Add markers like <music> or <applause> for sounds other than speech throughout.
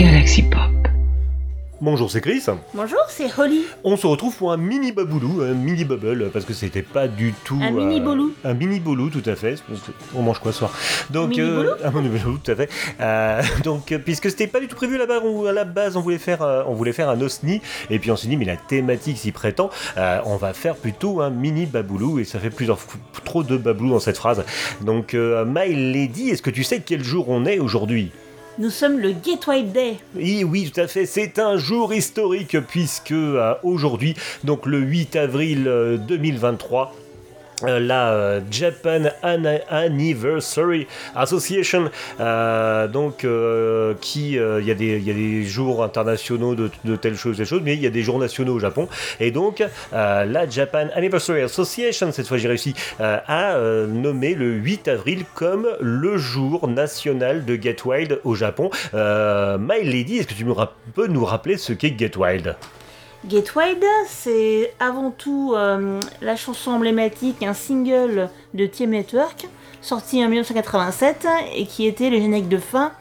Galaxy Pop. Bonjour, c'est Chris. Bonjour, c'est Holly. On se retrouve pour un mini baboulou, un mini bubble, parce que c'était pas du tout. Un mini bolou. Un mini bolou, tout à fait. On mange quoi ce soir? Donc, Mini bolou? un mini bolou, tout à fait. Euh, donc, euh, puisque c'était pas du tout prévu là-bas, on- à la base, on voulait faire, euh, on voulait faire un osni, et puis on s'est dit, mais la thématique s'y prétend, euh, on va faire plutôt un mini baboulou, et ça fait plusieurs f- trop de baboulou dans cette phrase. Donc, euh, My Lady, est-ce que tu sais quel jour on est aujourd'hui? Nous sommes le Wild Day. oui, oui, tout à fait. C'est un jour historique puisque euh, aujourd'hui, donc le 8 avril euh, 2023, euh, la euh, Japan An- Anniversary Association, euh, donc euh, qui, euh, il y, a des- jours internationaux de, telles choses, mais il y a des jours nationaux au Japon, et donc euh, la Japan Anniversary Association, cette fois j'ai réussi, euh, a euh, nommé le 8 avril comme le jour national de Get Wild au Japon. Euh, My Lady, est-ce que tu peux nous rappeler ce qu'est Get Wild? Get c'est avant tout euh, la chanson emblématique, un single de TM Network, sorti en 1987 et qui était le générique de fin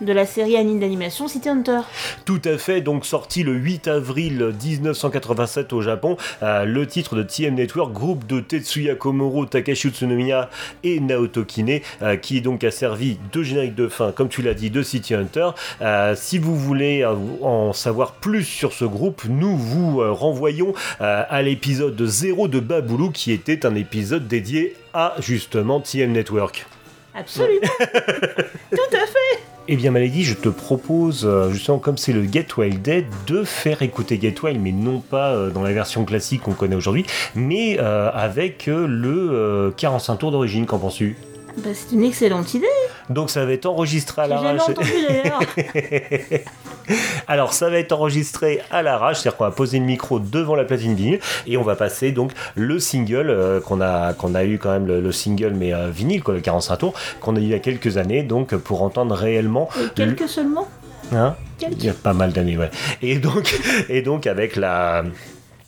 de la série anime d'animation City Hunter. Tout à fait, donc sorti le 8 avril 1987 au Japon, euh, le titre de TM Network, groupe de Tetsuya Komuro, Takashi Utsunomiya et Naoto Kine, euh, qui donc a servi de générique de fin, comme tu l'as dit, de City Hunter. Euh, si vous voulez en savoir plus sur ce groupe, nous vous renvoyons à l'épisode 0 de Baboulou, qui était un épisode dédié à justement TM Network. Absolument. <laughs> Tout à fait. Eh bien, Malady, je te propose, euh, justement, comme c'est le Get Wild Day, de faire écouter Get Wild, mais non pas euh, dans la version classique qu'on connaît aujourd'hui, mais euh, avec le euh, 45 tours d'origine, qu'en penses-tu? Bah, c'est une excellente idée. Donc, ça va être enregistré à J'ai entendu d'ailleurs. <laughs> <laughs> Alors, ça va être enregistré à l'arrache, c'est-à-dire qu'on va poser le micro devant la platine vinyle et on va passer donc le single euh, qu'on a, qu'on a eu quand même, le, le single, mais euh, vinyle, quoi, le 45 tours, qu'on a eu il y a quelques années, donc pour entendre réellement. Et quelques seulement Hein Quelques. Il y a pas mal d'années, ouais. Et donc, <laughs> et donc avec la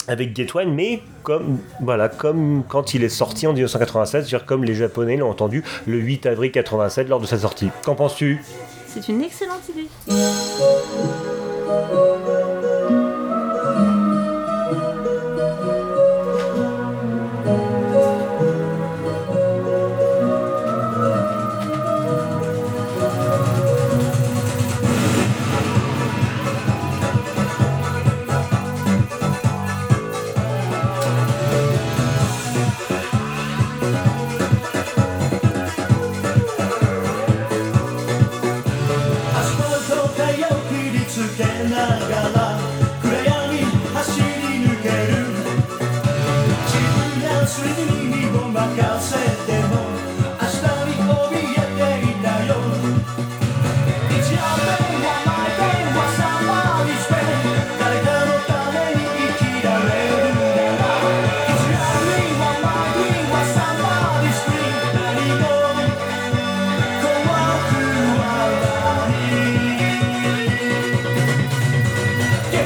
avec Get One, mais comme voilà, comme quand il est sorti en 1987, c'est-à-dire comme les Japonais l'ont entendu le 8 avril 87 lors de sa sortie. Qu'en penses-tu? C'est une excellente idée.「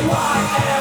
why?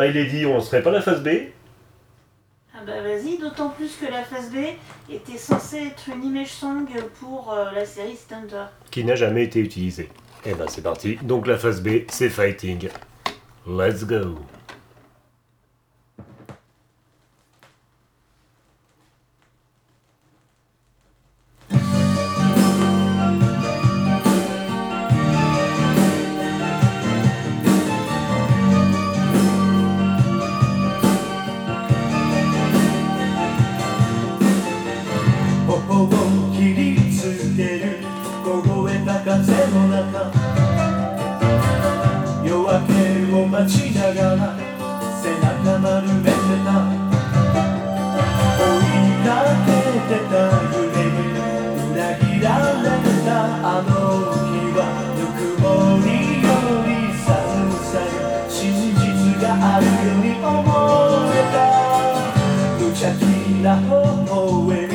Bah, My Lady, on ne serait pas la phase B Ah bah vas-y, d'autant plus que la phase B était censée être une image song pour euh, la série Stunter. Qui n'a jamais été utilisée. Eh ben c'est parti. Donc la phase B, c'est Fighting. Let's go. 待ちながら背中丸めてた。追いかけてた夢に裏切られたあの日はぬくもりより寒さよ真実があるように思えた。無邪気な微笑み。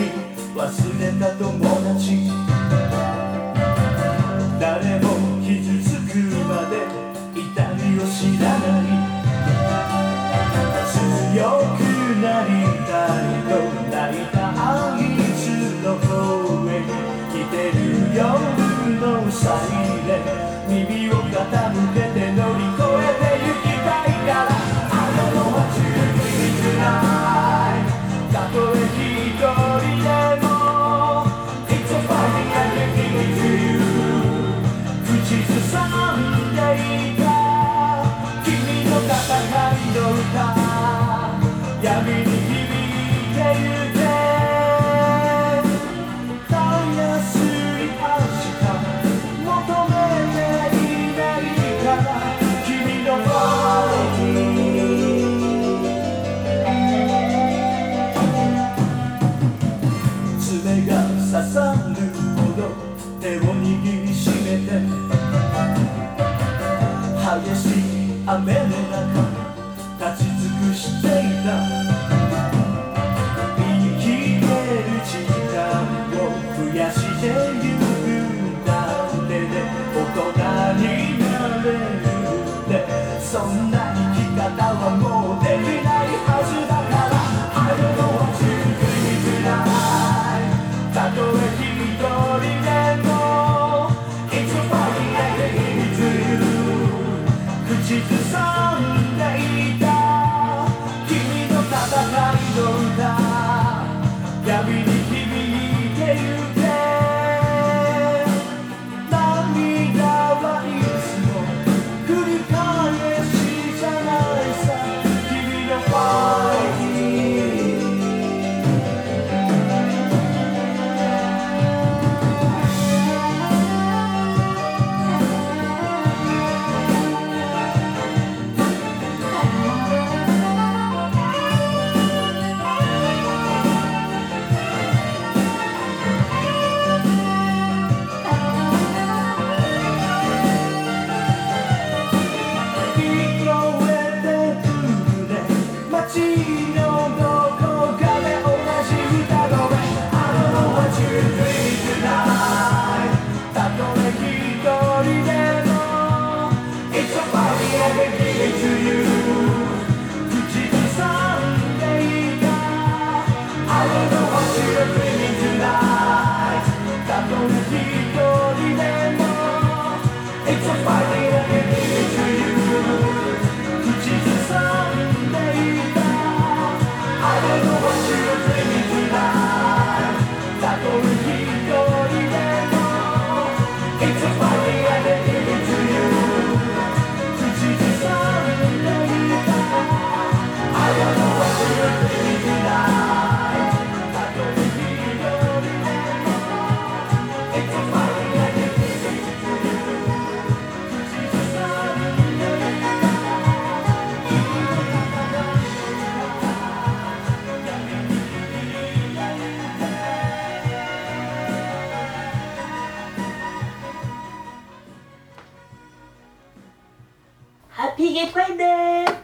Lord.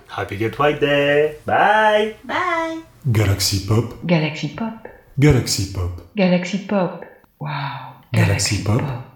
Happy get Pride Day. Bye. Bye. Galaxy Pop. Galaxy Pop. Galaxy Pop. Galaxy Pop. Wow. Galaxy, Pop.